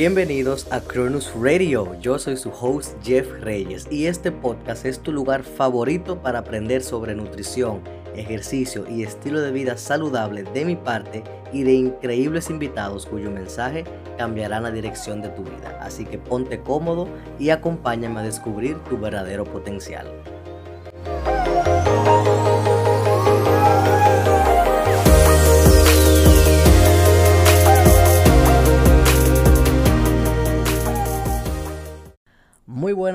Bienvenidos a Cronus Radio, yo soy su host Jeff Reyes y este podcast es tu lugar favorito para aprender sobre nutrición, ejercicio y estilo de vida saludable de mi parte y de increíbles invitados cuyo mensaje cambiará la dirección de tu vida. Así que ponte cómodo y acompáñame a descubrir tu verdadero potencial.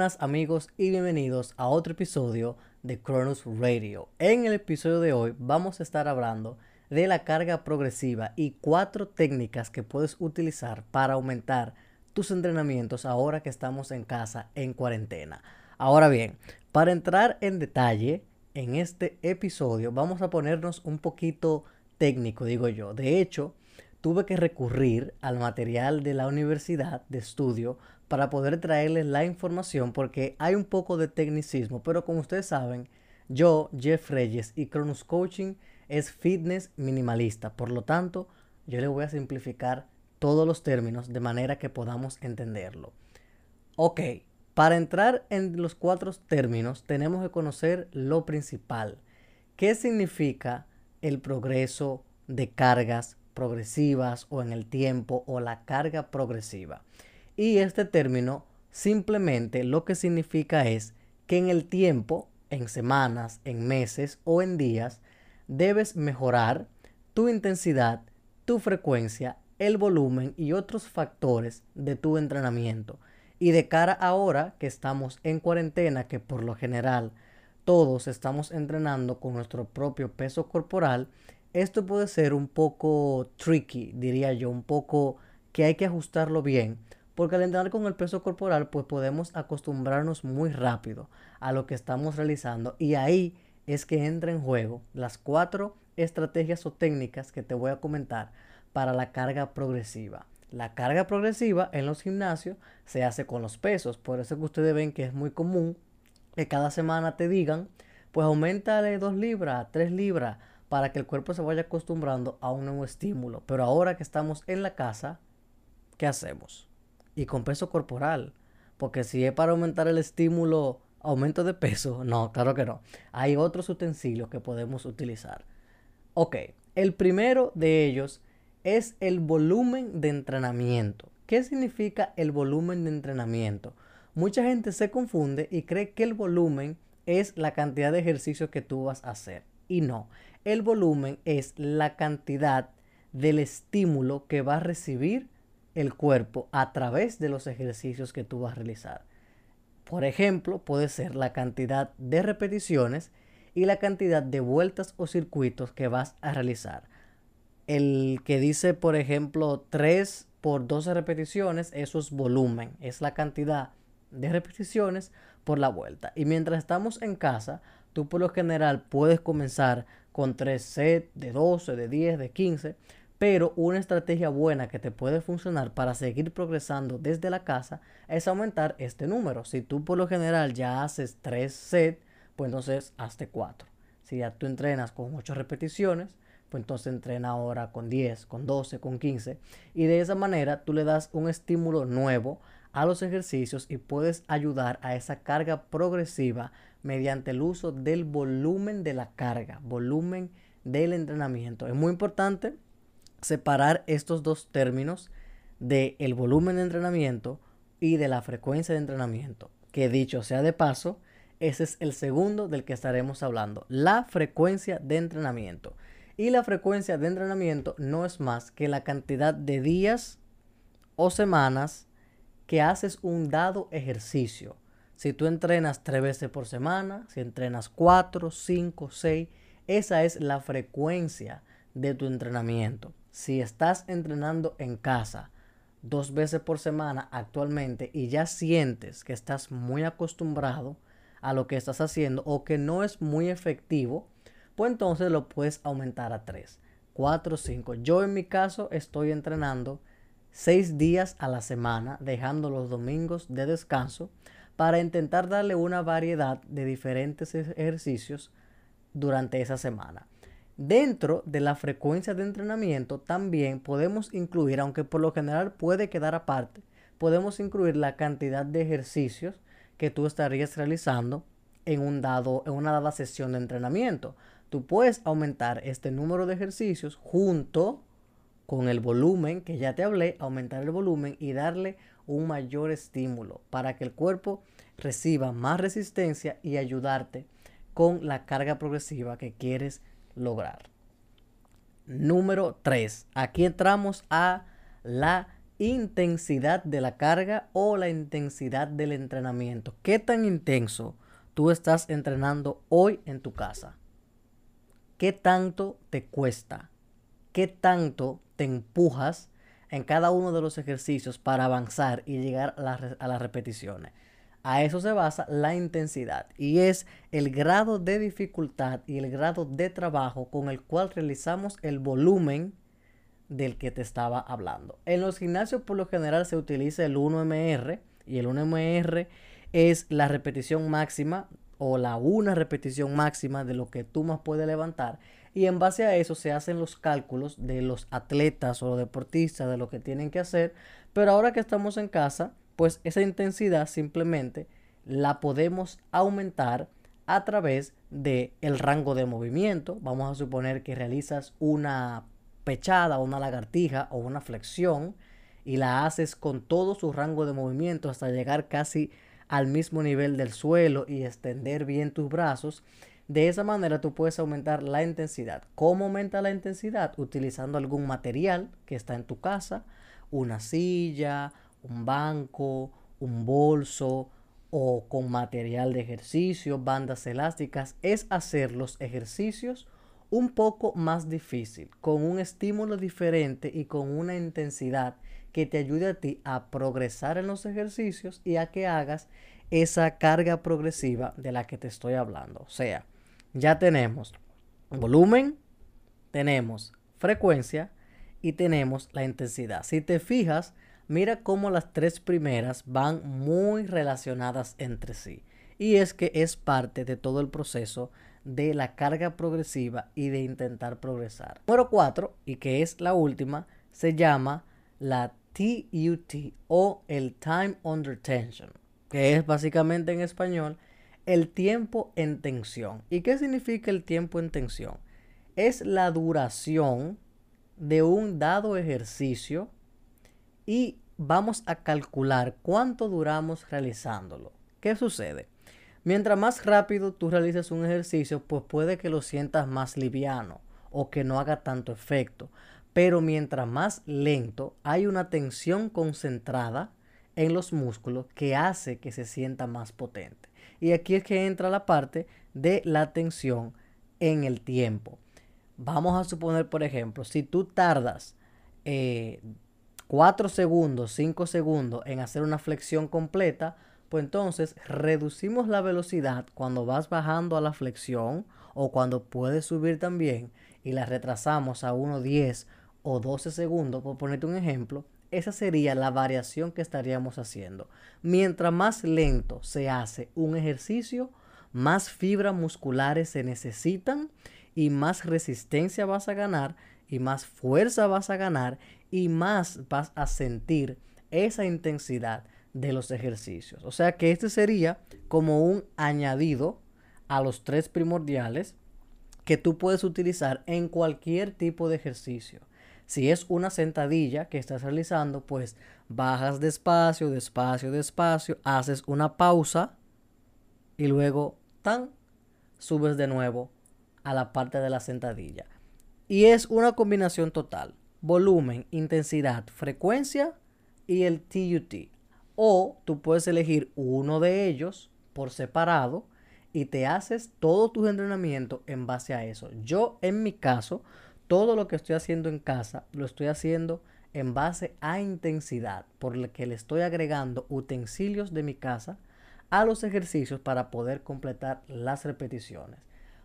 Amigos y bienvenidos a otro episodio de Cronus Radio. En el episodio de hoy vamos a estar hablando de la carga progresiva y cuatro técnicas que puedes utilizar para aumentar tus entrenamientos ahora que estamos en casa en cuarentena. Ahora bien, para entrar en detalle en este episodio vamos a ponernos un poquito técnico, digo yo. De hecho, tuve que recurrir al material de la universidad de estudio para poder traerles la información porque hay un poco de tecnicismo, pero como ustedes saben, yo, Jeff Reyes y Cronus Coaching es fitness minimalista, por lo tanto, yo le voy a simplificar todos los términos de manera que podamos entenderlo. Ok, para entrar en los cuatro términos tenemos que conocer lo principal. ¿Qué significa el progreso de cargas progresivas o en el tiempo o la carga progresiva? Y este término simplemente lo que significa es que en el tiempo, en semanas, en meses o en días, debes mejorar tu intensidad, tu frecuencia, el volumen y otros factores de tu entrenamiento. Y de cara ahora que estamos en cuarentena, que por lo general todos estamos entrenando con nuestro propio peso corporal, esto puede ser un poco tricky, diría yo, un poco que hay que ajustarlo bien, porque al entrenar con el peso corporal, pues podemos acostumbrarnos muy rápido a lo que estamos realizando. Y ahí es que entra en juego las cuatro estrategias o técnicas que te voy a comentar para la carga progresiva. La carga progresiva en los gimnasios se hace con los pesos. Por eso que ustedes ven que es muy común que cada semana te digan, pues aumentale 2 libras, 3 libras, para que el cuerpo se vaya acostumbrando a un nuevo estímulo. Pero ahora que estamos en la casa, ¿qué hacemos? Y con peso corporal. Porque si es para aumentar el estímulo, aumento de peso, no, claro que no. Hay otros utensilios que podemos utilizar. Ok, el primero de ellos es el volumen de entrenamiento. ¿Qué significa el volumen de entrenamiento? Mucha gente se confunde y cree que el volumen es la cantidad de ejercicios que tú vas a hacer. Y no, el volumen es la cantidad del estímulo que va a recibir el cuerpo a través de los ejercicios que tú vas a realizar. Por ejemplo, puede ser la cantidad de repeticiones y la cantidad de vueltas o circuitos que vas a realizar. El que dice, por ejemplo, 3 por 12 repeticiones, eso es volumen, es la cantidad de repeticiones por la vuelta. Y mientras estamos en casa, tú por lo general puedes comenzar con 3 sets de 12, de 10, de 15, pero una estrategia buena que te puede funcionar para seguir progresando desde la casa es aumentar este número. Si tú por lo general ya haces 3 sets, pues entonces hazte 4. Si ya tú entrenas con 8 repeticiones, pues entonces entrena ahora con 10, con 12, con 15. Y de esa manera tú le das un estímulo nuevo a los ejercicios y puedes ayudar a esa carga progresiva mediante el uso del volumen de la carga, volumen del entrenamiento. Es muy importante separar estos dos términos de el volumen de entrenamiento y de la frecuencia de entrenamiento. Que dicho sea de paso, ese es el segundo del que estaremos hablando, la frecuencia de entrenamiento. Y la frecuencia de entrenamiento no es más que la cantidad de días o semanas que haces un dado ejercicio. Si tú entrenas tres veces por semana, si entrenas cuatro, cinco, seis, esa es la frecuencia de tu entrenamiento. Si estás entrenando en casa dos veces por semana actualmente y ya sientes que estás muy acostumbrado a lo que estás haciendo o que no es muy efectivo, pues entonces lo puedes aumentar a tres, cuatro, cinco. Yo en mi caso estoy entrenando seis días a la semana, dejando los domingos de descanso para intentar darle una variedad de diferentes ejercicios durante esa semana. Dentro de la frecuencia de entrenamiento también podemos incluir, aunque por lo general puede quedar aparte, podemos incluir la cantidad de ejercicios que tú estarías realizando en, un dado, en una dada sesión de entrenamiento. Tú puedes aumentar este número de ejercicios junto con el volumen que ya te hablé, aumentar el volumen y darle un mayor estímulo para que el cuerpo reciba más resistencia y ayudarte con la carga progresiva que quieres lograr. Número 3. Aquí entramos a la intensidad de la carga o la intensidad del entrenamiento. ¿Qué tan intenso tú estás entrenando hoy en tu casa? ¿Qué tanto te cuesta? ¿Qué tanto te empujas en cada uno de los ejercicios para avanzar y llegar a, las repeticiones? A eso se basa la intensidad y es el grado de dificultad y el grado de trabajo con el cual realizamos el volumen del que te estaba hablando. En los gimnasios por lo general se utiliza el 1MR y el 1MR es la repetición máxima o la una repetición máxima de lo que tú más puedes levantar y en base a eso se hacen los cálculos de los atletas o deportistas de lo que tienen que hacer, pero ahora que estamos en casa pues esa intensidad simplemente la podemos aumentar a través de el rango de movimiento. Vamos a suponer que realizas una pechada, una lagartija o una flexión y la haces con todo su rango de movimiento hasta llegar casi al mismo nivel del suelo y extender bien tus brazos. De esa manera tú puedes aumentar la intensidad. ¿Cómo aumenta la intensidad? Utilizando algún material que está en tu casa, una silla, un banco, un bolso o con material de ejercicio, bandas elásticas, es hacer los ejercicios un poco más difícil, con un estímulo diferente y con una intensidad que te ayude a ti a progresar en los ejercicios y a que hagas esa carga progresiva de la que te estoy hablando. O sea, ya tenemos volumen, tenemos frecuencia y tenemos la intensidad. Si te fijas, mira cómo las tres primeras van muy relacionadas entre sí. Y es que es parte de todo el proceso de la carga progresiva y de intentar progresar. Número 4, y que es la última, se llama la TUT o el Time Under Tension, que es básicamente en español el tiempo en tensión. ¿Y qué significa el tiempo en tensión? Es la duración de un dado ejercicio y vamos a calcular cuánto duramos realizándolo. ¿Qué sucede? Mientras más rápido tú realices un ejercicio, pues puede que lo sientas más liviano o que no haga tanto efecto. Pero mientras más lento, hay una tensión concentrada en los músculos que hace que se sienta más potente. Y aquí es que entra la parte de la tensión en el tiempo. Vamos a suponer, por ejemplo, si tú tardas eh, 4 segundos, 5 segundos en hacer una flexión completa, pues entonces reducimos la velocidad cuando vas bajando a la flexión o cuando puedes subir también y la retrasamos a 1, 10 o 12 segundos, por ponerte un ejemplo, esa sería la variación que estaríamos haciendo. Mientras más lento se hace un ejercicio, más fibras musculares se necesitan y más resistencia vas a ganar y más fuerza vas a ganar y más vas a sentir esa intensidad de los ejercicios. O sea que este sería como un añadido a los tres primordiales que tú puedes utilizar en cualquier tipo de ejercicio. Si es una sentadilla que estás realizando, pues bajas despacio, despacio, despacio, haces una pausa y luego tan subes de nuevo a la parte de la sentadilla. Y es una combinación total. Volumen, intensidad, frecuencia y el TUT. O tú puedes elegir uno de ellos por separado y te haces todo tu entrenamiento en base a eso. Yo en mi caso, todo lo que estoy haciendo en casa lo estoy haciendo en base a intensidad, por lo que le estoy agregando utensilios de mi casa a los ejercicios para poder completar las repeticiones.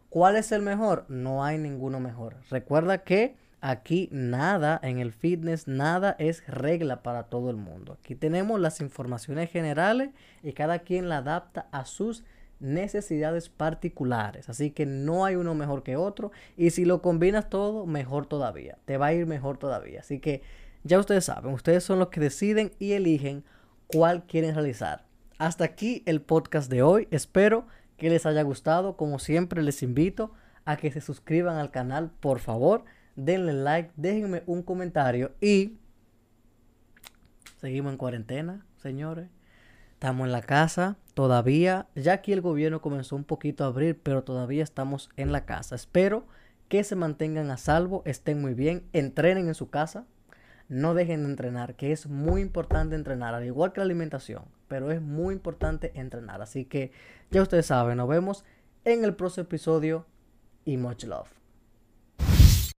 ¿Cuál es el mejor? No hay ninguno mejor. Recuerda que aquí nada en el fitness, nada es regla para todo el mundo. Aquí tenemos las informaciones generales y cada quien la adapta a sus necesidades particulares. Así que no hay uno mejor que otro. Y si lo combinas todo, mejor todavía. Te va a ir mejor todavía. Así que ya ustedes saben, ustedes son los que deciden y eligen cuál quieren realizar. Hasta aquí el podcast de hoy. Espero que les haya gustado. Como siempre les invito a que se suscriban al canal, por favor. Denle like, déjenme un comentario y seguimos en cuarentena, señores. Estamos en la casa todavía. Ya aquí el gobierno comenzó un poquito a abrir, pero todavía estamos en la casa. Espero que se mantengan a salvo, estén muy bien, entrenen en su casa. No dejen de entrenar, que es muy importante entrenar, al igual que la alimentación, pero es muy importante entrenar. Así que ya ustedes saben, nos vemos en el próximo episodio y much love.